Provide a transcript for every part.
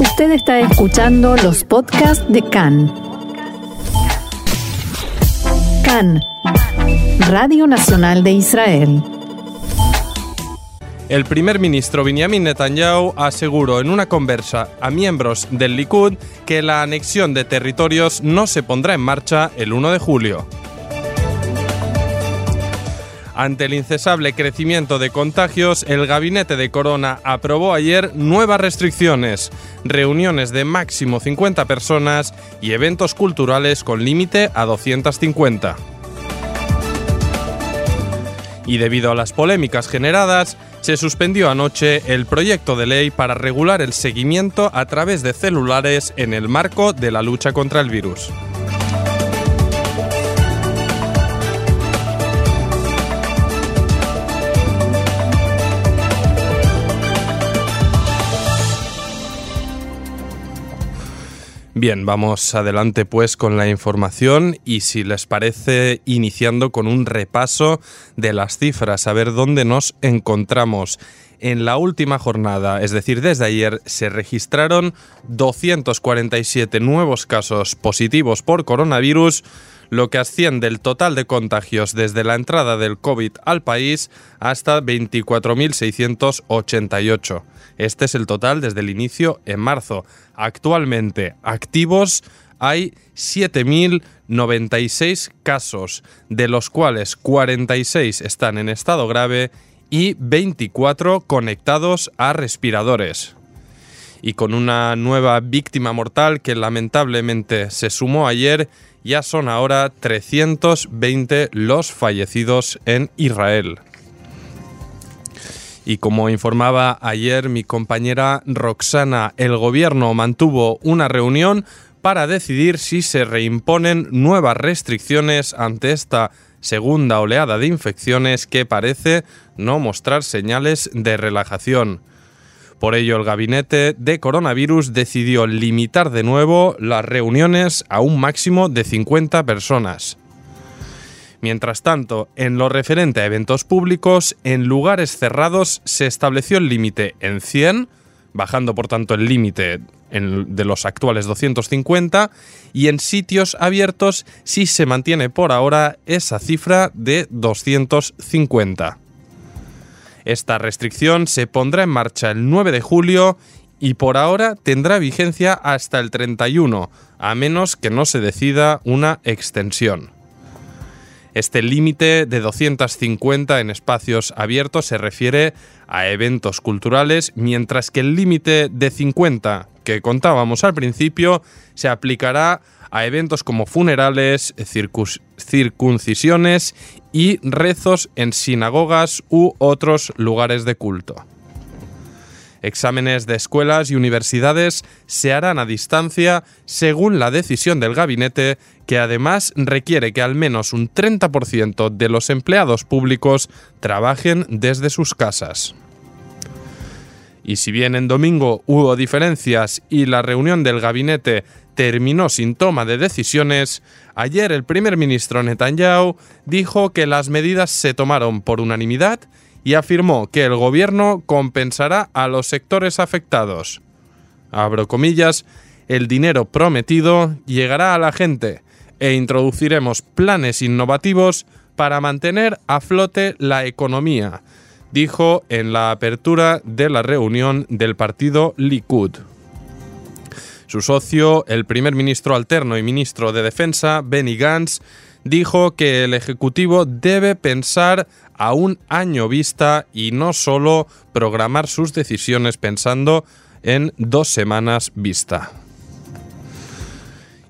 Usted está escuchando los podcasts de CAN. CAN, Radio Nacional de Israel. El primer ministro Benjamin Netanyahu aseguró en una conversa a miembros del Likud que la anexión de territorios no se pondrá en marcha el 1 de julio. Ante el incesable crecimiento de contagios, el gabinete de Corona aprobó ayer nuevas restricciones, reuniones de máximo 50 personas y eventos culturales con límite a 250. Y debido a las polémicas generadas, se suspendió anoche el proyecto de ley para regular el seguimiento a través de celulares en el marco de la lucha contra el virus. Bien, vamos adelante pues con la información y si les parece iniciando con un repaso de las cifras, a ver dónde nos encontramos. En la última jornada, es decir, desde ayer, se registraron 247 nuevos casos positivos por coronavirus, lo que asciende el total de contagios desde la entrada del COVID al país hasta 24.688. Este es el total desde el inicio en marzo. Actualmente activos hay 7.096 casos, de los cuales 46 están en estado grave y 24 conectados a respiradores. Y con una nueva víctima mortal que lamentablemente se sumó ayer, ya son ahora 320 los fallecidos en Israel. Y como informaba ayer mi compañera Roxana, el gobierno mantuvo una reunión para decidir si se reimponen nuevas restricciones ante esta segunda oleada de infecciones que parece no mostrar señales de relajación. Por ello, el gabinete de coronavirus decidió limitar de nuevo las reuniones a un máximo de 50 personas. Mientras tanto, en lo referente a eventos públicos, en lugares cerrados se estableció el límite en 100, bajando por tanto el límite de los actuales 250, y en sitios abiertos sí se mantiene por ahora esa cifra de 250. Esta restricción se pondrá en marcha el 9 de julio y por ahora tendrá vigencia hasta el 31, a menos que no se decida una extensión. Este límite de 250 en espacios abiertos se refiere a eventos culturales, mientras que el límite de 50 que contábamos al principio se aplicará a eventos como funerales, circuncisiones y rezos en sinagogas u otros lugares de culto. Exámenes de escuelas y universidades se harán a distancia según la decisión del gabinete, que además requiere que al menos un 30% de los empleados públicos trabajen desde sus casas. Y si bien en domingo hubo diferencias y la reunión del gabinete terminó sin toma de decisiones, ayer el primer ministro Netanyahu dijo que las medidas se tomaron por unanimidad y afirmó que el gobierno compensará a los sectores afectados. Abro comillas, el dinero prometido llegará a la gente e introduciremos planes innovativos para mantener a flote la economía, dijo en la apertura de la reunión del partido Likud. Su socio, el primer ministro alterno y ministro de Defensa, Benny Gantz, dijo que el Ejecutivo debe pensar a un año vista y no solo programar sus decisiones pensando en dos semanas vista.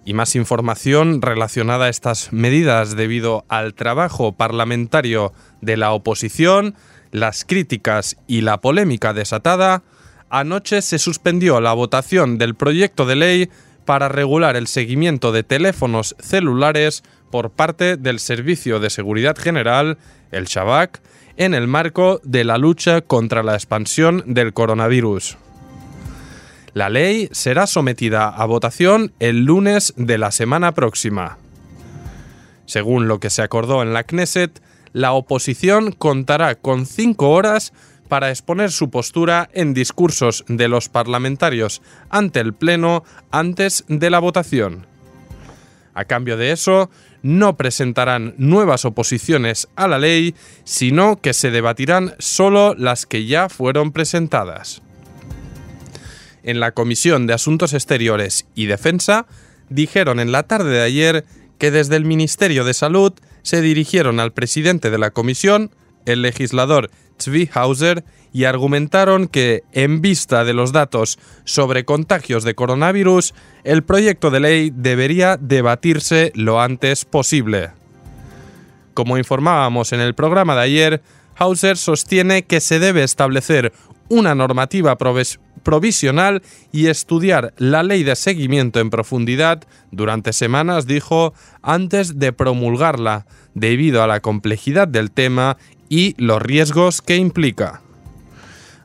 Y más información relacionada a estas medidas debido al trabajo parlamentario de la oposición, las críticas y la polémica desatada, anoche se suspendió la votación del proyecto de ley para regular el seguimiento de teléfonos celulares por parte del Servicio de Seguridad General, el Shabak, en el marco de la lucha contra la expansión del coronavirus. La ley será sometida a votación el lunes de la semana próxima. Según lo que se acordó en la Knesset, la oposición contará con cinco horas para exponer su postura en discursos de los parlamentarios ante el Pleno antes de la votación. A cambio de eso, no presentarán nuevas oposiciones a la ley, sino que se debatirán solo las que ya fueron presentadas. En la Comisión de Asuntos Exteriores y Defensa dijeron en la tarde de ayer que desde el Ministerio de Salud se dirigieron al presidente de la comisión, el legislador Zvi y argumentaron que, en vista de los datos sobre contagios de coronavirus, el proyecto de ley debería debatirse lo antes posible. Como informábamos en el programa de ayer, Hauser sostiene que se debe establecer una normativa provisional y estudiar la ley de seguimiento en profundidad durante semanas, dijo, antes de promulgarla, debido a la complejidad del tema y los riesgos que implica.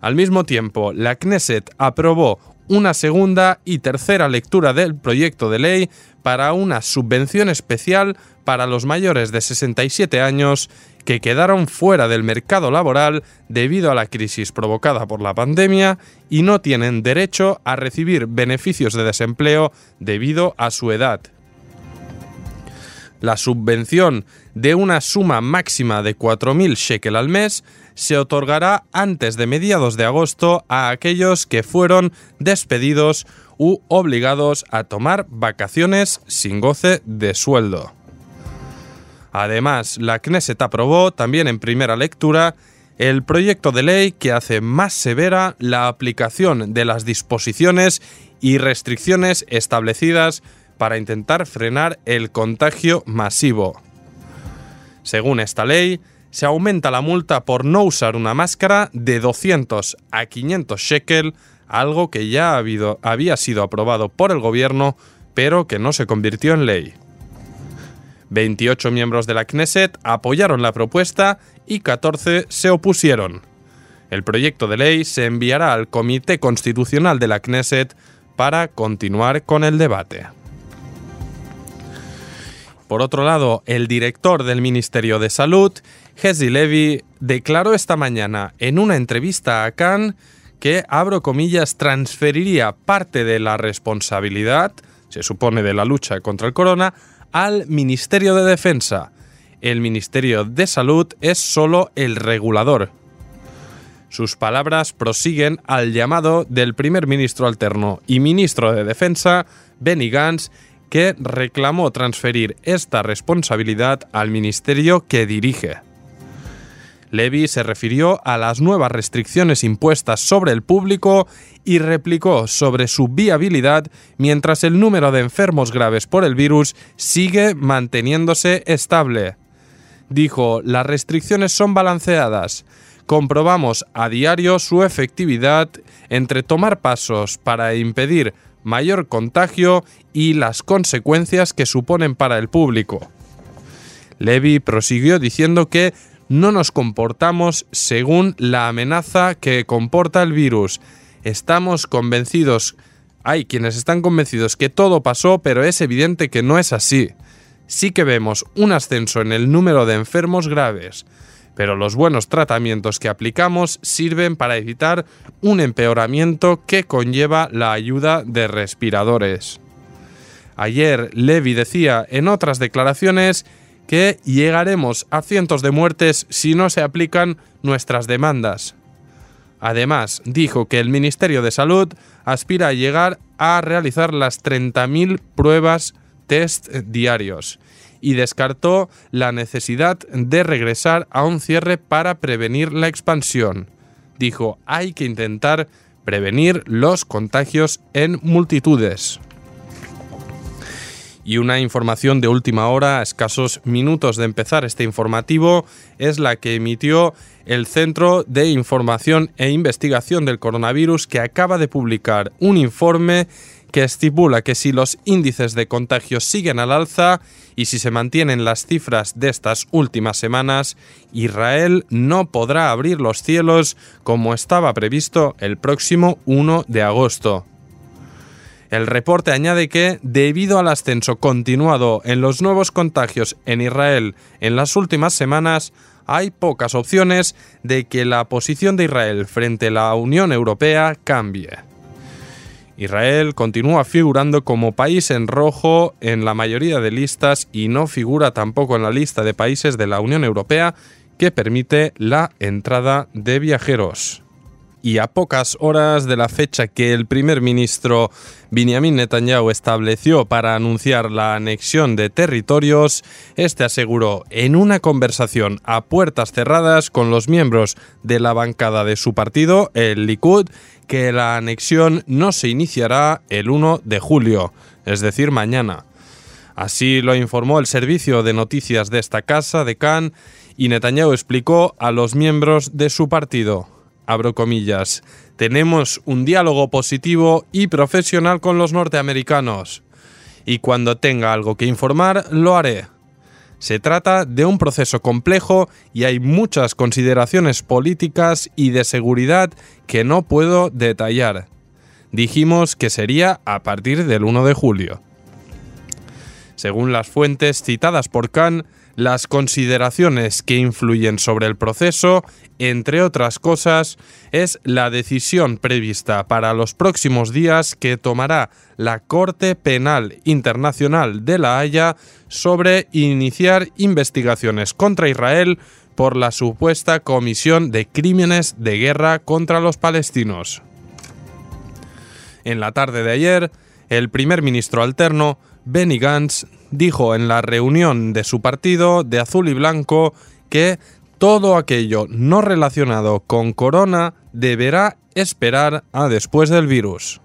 Al mismo tiempo, la Knesset aprobó una segunda y tercera lectura del proyecto de ley para una subvención especial para los mayores de 67 años que quedaron fuera del mercado laboral debido a la crisis provocada por la pandemia y no tienen derecho a recibir beneficios de desempleo debido a su edad. La subvención de una suma máxima de 4.000 shekel al mes se otorgará antes de mediados de agosto a aquellos que fueron despedidos u obligados a tomar vacaciones sin goce de sueldo. Además, la Knesset aprobó también en primera lectura el proyecto de ley que hace más severa la aplicación de las disposiciones y restricciones establecidas para intentar frenar el contagio masivo. Según esta ley, se aumenta la multa por no usar una máscara de 200 a 500 shekel, algo que ya había sido aprobado por el gobierno, pero que no se convirtió en ley. 28 miembros de la Knesset apoyaron la propuesta y 14 se opusieron. El proyecto de ley se enviará al Comité Constitucional de la Knesset para continuar con el debate. Por otro lado, el director del Ministerio de Salud, Hezi Levy, declaró esta mañana en una entrevista a Cannes que, abro comillas, transferiría parte de la responsabilidad, se supone de la lucha contra el corona, al Ministerio de Defensa. El Ministerio de Salud es solo el regulador. Sus palabras prosiguen al llamado del primer ministro alterno y ministro de Defensa, Benny Gantz, que reclamó transferir esta responsabilidad al ministerio que dirige. Levy se refirió a las nuevas restricciones impuestas sobre el público y replicó sobre su viabilidad mientras el número de enfermos graves por el virus sigue manteniéndose estable. Dijo, las restricciones son balanceadas. Comprobamos a diario su efectividad entre tomar pasos para impedir mayor contagio y las consecuencias que suponen para el público. Levy prosiguió diciendo que no nos comportamos según la amenaza que comporta el virus. Estamos convencidos, hay quienes están convencidos que todo pasó, pero es evidente que no es así. Sí que vemos un ascenso en el número de enfermos graves, pero los buenos tratamientos que aplicamos sirven para evitar un empeoramiento que conlleva la ayuda de respiradores. Ayer Levy decía en otras declaraciones que llegaremos a cientos de muertes si no se aplican nuestras demandas. Además, dijo que el Ministerio de Salud aspira a llegar a realizar las 30.000 pruebas test diarios y descartó la necesidad de regresar a un cierre para prevenir la expansión. Dijo, hay que intentar prevenir los contagios en multitudes. Y una información de última hora, a escasos minutos de empezar este informativo, es la que emitió el Centro de Información e Investigación del Coronavirus, que acaba de publicar un informe que estipula que si los índices de contagios siguen al alza y si se mantienen las cifras de estas últimas semanas, Israel no podrá abrir los cielos como estaba previsto el próximo 1 de agosto. El reporte añade que, debido al ascenso continuado en los nuevos contagios en Israel en las últimas semanas, hay pocas opciones de que la posición de Israel frente a la Unión Europea cambie. Israel continúa figurando como país en rojo en la mayoría de listas y no figura tampoco en la lista de países de la Unión Europea que permite la entrada de viajeros. Y a pocas horas de la fecha que el primer ministro Benjamin Netanyahu estableció para anunciar la anexión de territorios, este aseguró en una conversación a puertas cerradas con los miembros de la bancada de su partido, el Likud, que la anexión no se iniciará el 1 de julio, es decir, mañana. Así lo informó el servicio de noticias de esta casa de Cannes y Netanyahu explicó a los miembros de su partido abro comillas, tenemos un diálogo positivo y profesional con los norteamericanos. Y cuando tenga algo que informar, lo haré. Se trata de un proceso complejo y hay muchas consideraciones políticas y de seguridad que no puedo detallar. Dijimos que sería a partir del 1 de julio. Según las fuentes citadas por Khan, las consideraciones que influyen sobre el proceso, entre otras cosas, es la decisión prevista para los próximos días que tomará la Corte Penal Internacional de La Haya sobre iniciar investigaciones contra Israel por la supuesta comisión de crímenes de guerra contra los palestinos. En la tarde de ayer, el primer ministro alterno Benny Gantz dijo en la reunión de su partido de azul y blanco que todo aquello no relacionado con corona deberá esperar a después del virus.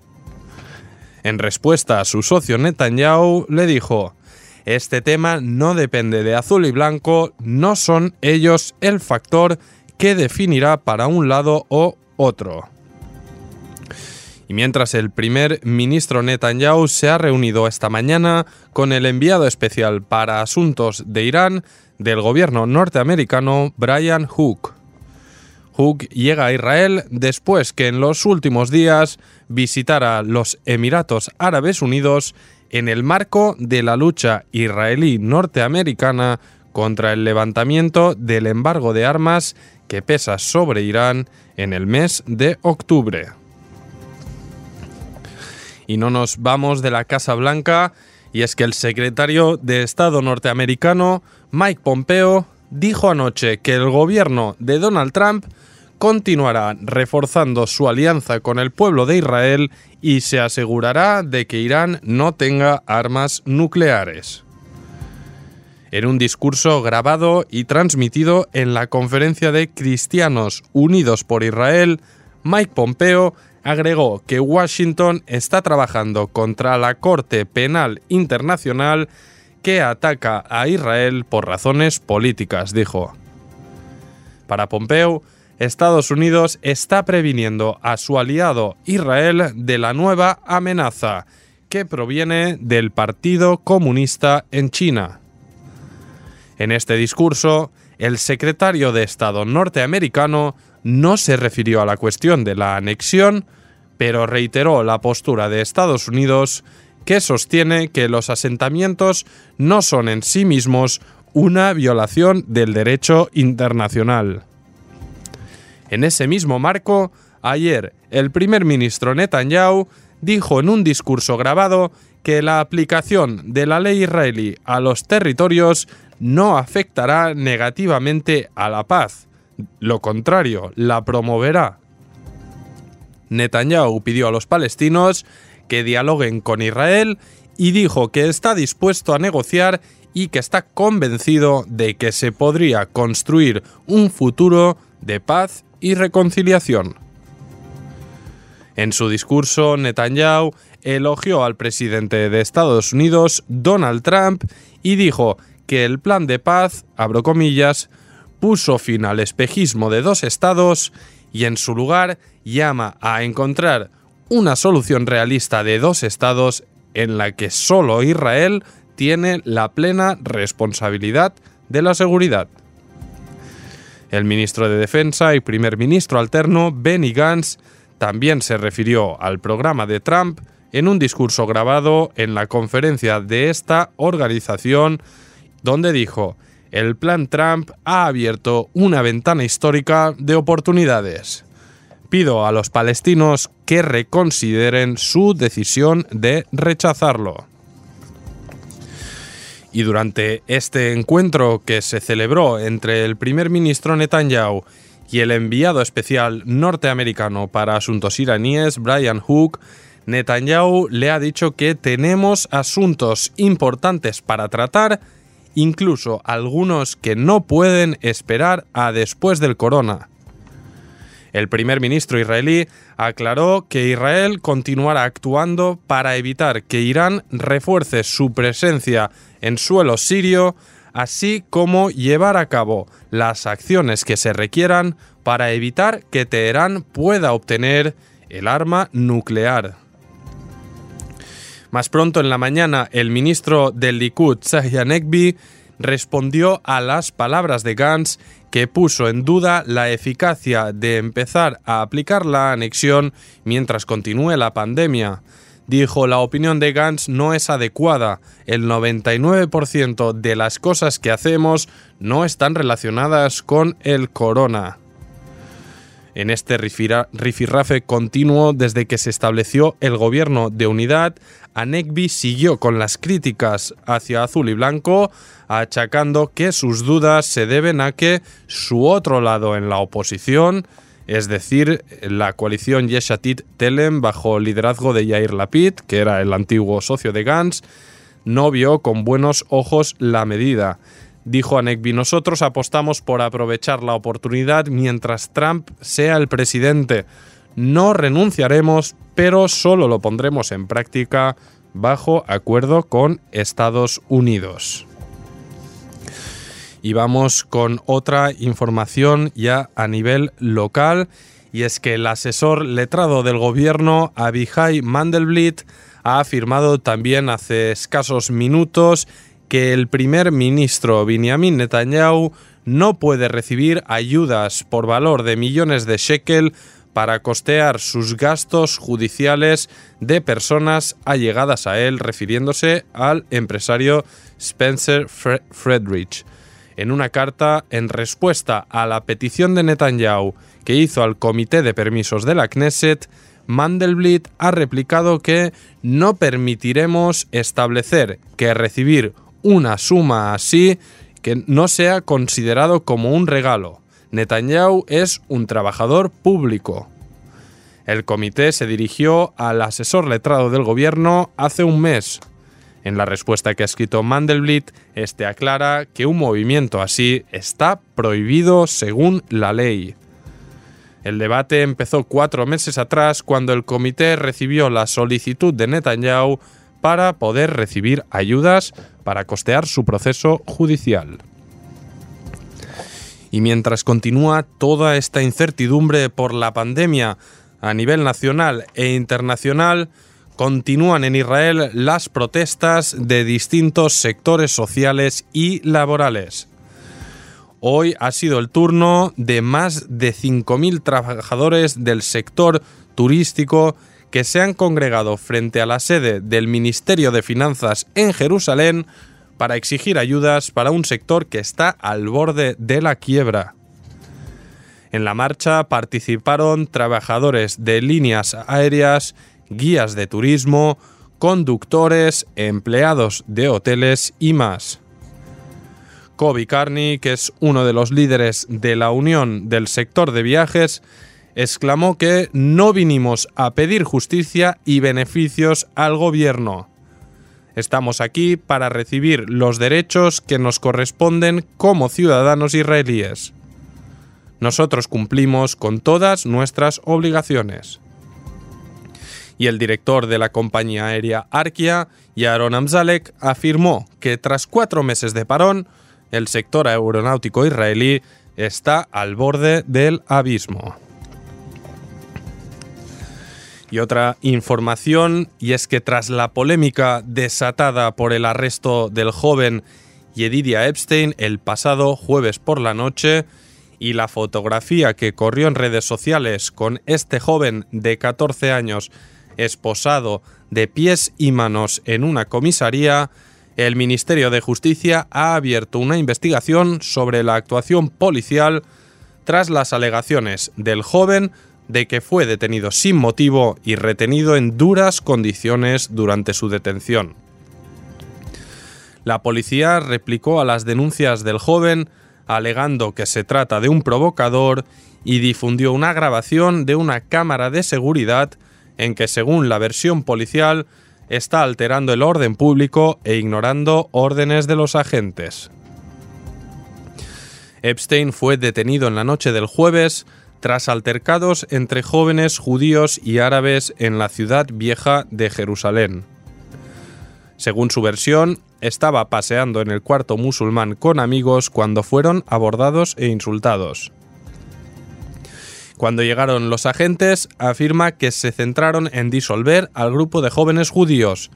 En respuesta a su socio Netanyahu le dijo, este tema no depende de azul y blanco, no son ellos el factor que definirá para un lado o otro. Y mientras el primer ministro Netanyahu se ha reunido esta mañana con el enviado especial para asuntos de Irán del gobierno norteamericano Brian Hook. Hook llega a Israel después que en los últimos días visitara los Emiratos Árabes Unidos en el marco de la lucha israelí-norteamericana contra el levantamiento del embargo de armas que pesa sobre Irán en el mes de octubre. Y no nos vamos de la Casa Blanca, y es que el secretario de Estado norteamericano, Mike Pompeo, dijo anoche que el gobierno de Donald Trump continuará reforzando su alianza con el pueblo de Israel y se asegurará de que Irán no tenga armas nucleares. En un discurso grabado y transmitido en la conferencia de Cristianos Unidos por Israel, Mike Pompeo agregó que Washington está trabajando contra la Corte Penal Internacional que ataca a Israel por razones políticas, dijo. Para Pompeo, Estados Unidos está previniendo a su aliado Israel de la nueva amenaza que proviene del Partido Comunista en China. En este discurso, el secretario de Estado norteamericano no se refirió a la cuestión de la anexión, pero reiteró la postura de Estados Unidos que sostiene que los asentamientos no son en sí mismos una violación del derecho internacional. En ese mismo marco, ayer el primer ministro Netanyahu dijo en un discurso grabado que la aplicación de la ley israelí a los territorios no afectará negativamente a la paz. Lo contrario, la promoverá. Netanyahu pidió a los palestinos que dialoguen con Israel y dijo que está dispuesto a negociar y que está convencido de que se podría construir un futuro de paz y reconciliación. En su discurso, Netanyahu elogió al presidente de Estados Unidos, Donald Trump, y dijo que el plan de paz, abro comillas, puso fin al espejismo de dos estados y en su lugar llama a encontrar una solución realista de dos estados en la que solo Israel tiene la plena responsabilidad de la seguridad. El ministro de Defensa y primer ministro alterno, Benny Gantz, también se refirió al programa de Trump en un discurso grabado en la conferencia de esta organización, donde dijo, el plan Trump ha abierto una ventana histórica de oportunidades. Pido a los palestinos que reconsideren su decisión de rechazarlo. Y durante este encuentro que se celebró entre el primer ministro Netanyahu y el enviado especial norteamericano para asuntos iraníes, Brian Hook, Netanyahu le ha dicho que tenemos asuntos importantes para tratar, incluso algunos que no pueden esperar a después del corona. El primer ministro israelí aclaró que Israel continuará actuando para evitar que Irán refuerce su presencia en suelo sirio, así como llevar a cabo las acciones que se requieran para evitar que Teherán pueda obtener el arma nuclear. Más pronto en la mañana, el ministro del Likud, Tzahi Hanekbi, respondió a las palabras de Gantz que puso en duda la eficacia de empezar a aplicar la anexión mientras continúe la pandemia. Dijo, la opinión de Gantz no es adecuada. El 99% de las cosas que hacemos no están relacionadas con el corona. En este rifirrafe continuo desde que se estableció el gobierno de unidad, Anekbi siguió con las críticas hacia Azul y Blanco, achacando que sus dudas se deben a que su otro lado en la oposición, es decir, la coalición Yeshatit Telem bajo liderazgo de Yair Lapid, que era el antiguo socio de Gantz, no vio con buenos ojos la medida. Dijo Anekbi, nosotros apostamos por aprovechar la oportunidad mientras Trump sea el presidente. No renunciaremos, pero solo lo pondremos en práctica bajo acuerdo con Estados Unidos. Y vamos con otra información ya a nivel local, y es que el asesor letrado del gobierno, Abihai Mandelblit, ha afirmado también hace escasos minutos que el primer ministro Benjamin Netanyahu no puede recibir ayudas por valor de millones de shekel para costear sus gastos judiciales de personas allegadas a él, refiriéndose al empresario Spencer Friedrich en una carta en respuesta a la petición de Netanyahu que hizo al Comité de Permisos de la Knesset, Mandelblit ha replicado que no permitiremos establecer que recibir una suma así que no sea considerado como un regalo. Netanyahu es un trabajador público. El comité se dirigió al asesor letrado del gobierno hace un mes, en la respuesta que ha escrito Mandelblit, este aclara que un movimiento así está prohibido según la ley. El debate empezó cuatro meses atrás cuando el comité recibió la solicitud de Netanyahu para poder recibir ayudas para costear su proceso judicial. Y mientras continúa toda esta incertidumbre por la pandemia a nivel nacional e internacional, continúan en Israel las protestas de distintos sectores sociales y laborales. Hoy ha sido el turno de más de 5.000 trabajadores del sector turístico que se han congregado frente a la sede del Ministerio de Finanzas en Jerusalén para exigir ayudas para un sector que está al borde de la quiebra. En la marcha participaron trabajadores de líneas aéreas guías de turismo, conductores, empleados de hoteles y más. Kobe Carney, que es uno de los líderes de la Unión del Sector de Viajes, exclamó que no vinimos a pedir justicia y beneficios al gobierno. Estamos aquí para recibir los derechos que nos corresponden como ciudadanos israelíes. Nosotros cumplimos con todas nuestras obligaciones y el director de la compañía aérea Arkia, Yaron Amzalek, afirmó que tras cuatro meses de parón, el sector aeronáutico israelí está al borde del abismo. Y otra información, y es que tras la polémica desatada por el arresto del joven Yedidia Epstein el pasado jueves por la noche, y la fotografía que corrió en redes sociales con este joven de 14 años esposado de pies y manos en una comisaría, el Ministerio de Justicia ha abierto una investigación sobre la actuación policial tras las alegaciones del joven de que fue detenido sin motivo y retenido en duras condiciones durante su detención. La policía replicó a las denuncias del joven alegando que se trata de un provocador y difundió una grabación de una cámara de seguridad en que, según la versión policial, está alterando el orden público e ignorando órdenes de los agentes. Epstein fue detenido en la noche del jueves tras altercados entre jóvenes judíos y árabes en la ciudad vieja de Jerusalén. Según su versión, estaba paseando en el cuarto musulmán con amigos cuando fueron abordados e insultados. Cuando llegaron los agentes, afirma que se centraron en disolver al grupo de jóvenes judíos,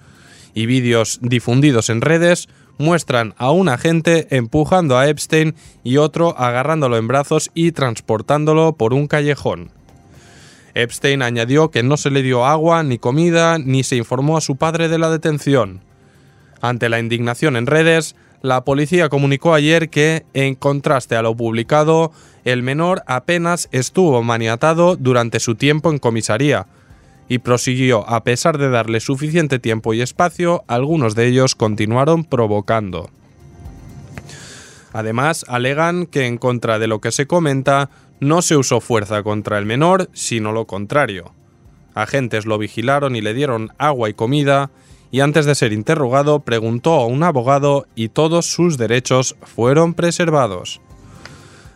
y vídeos difundidos en redes muestran a un agente empujando a Epstein y otro agarrándolo en brazos y transportándolo por un callejón. Epstein añadió que no se le dio agua ni comida ni se informó a su padre de la detención. Ante la indignación en redes, la policía comunicó ayer que, en contraste a lo publicado, el menor apenas estuvo maniatado durante su tiempo en comisaría, y prosiguió a pesar de darle suficiente tiempo y espacio, algunos de ellos continuaron provocando. Además, alegan que en contra de lo que se comenta, no se usó fuerza contra el menor, sino lo contrario. Agentes lo vigilaron y le dieron agua y comida, y antes de ser interrogado preguntó a un abogado y todos sus derechos fueron preservados.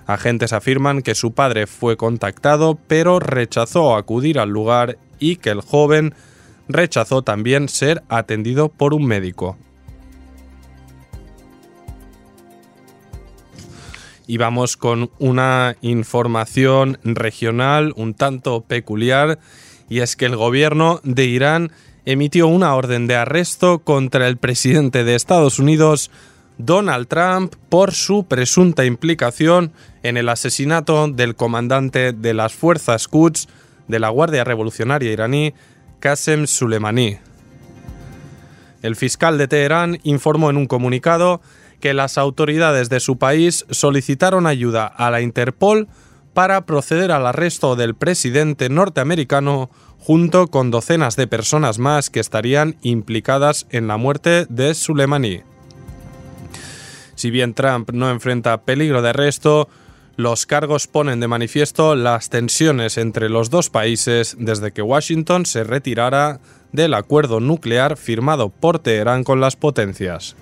Agentes afirman que su padre fue contactado pero rechazó acudir al lugar y que el joven rechazó también ser atendido por un médico. Y vamos con una información regional un tanto peculiar, y es que el gobierno de Irán emitió una orden de arresto contra el presidente de Estados Unidos, Donald Trump, por su presunta implicación en el asesinato del comandante de las fuerzas Quds de la Guardia Revolucionaria iraní, Qasem Soleimani. El fiscal de Teherán informó en un comunicado que las autoridades de su país solicitaron ayuda a la Interpol para proceder al arresto del presidente norteamericano junto con docenas de personas más que estarían implicadas en la muerte de Soleimani. Si bien Trump no enfrenta peligro de arresto, los cargos ponen de manifiesto las tensiones entre los dos países desde que Washington se retirara del acuerdo nuclear firmado por Teherán con las potencias.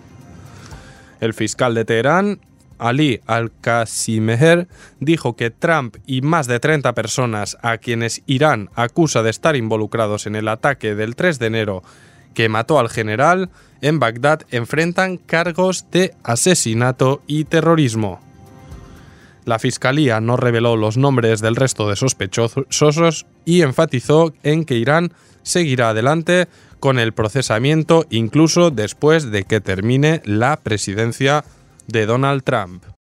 El fiscal de Teherán, Ali Al-Qasimeher, dijo que Trump y más de 30 personas a quienes Irán acusa de estar involucrados en el ataque del 3 de enero que mató al general en Bagdad enfrentan cargos de asesinato y terrorismo. La Fiscalía no reveló los nombres del resto de sospechosos y enfatizó en que Irán seguirá adelante con el procesamiento incluso después de que termine la presidencia de Donald Trump.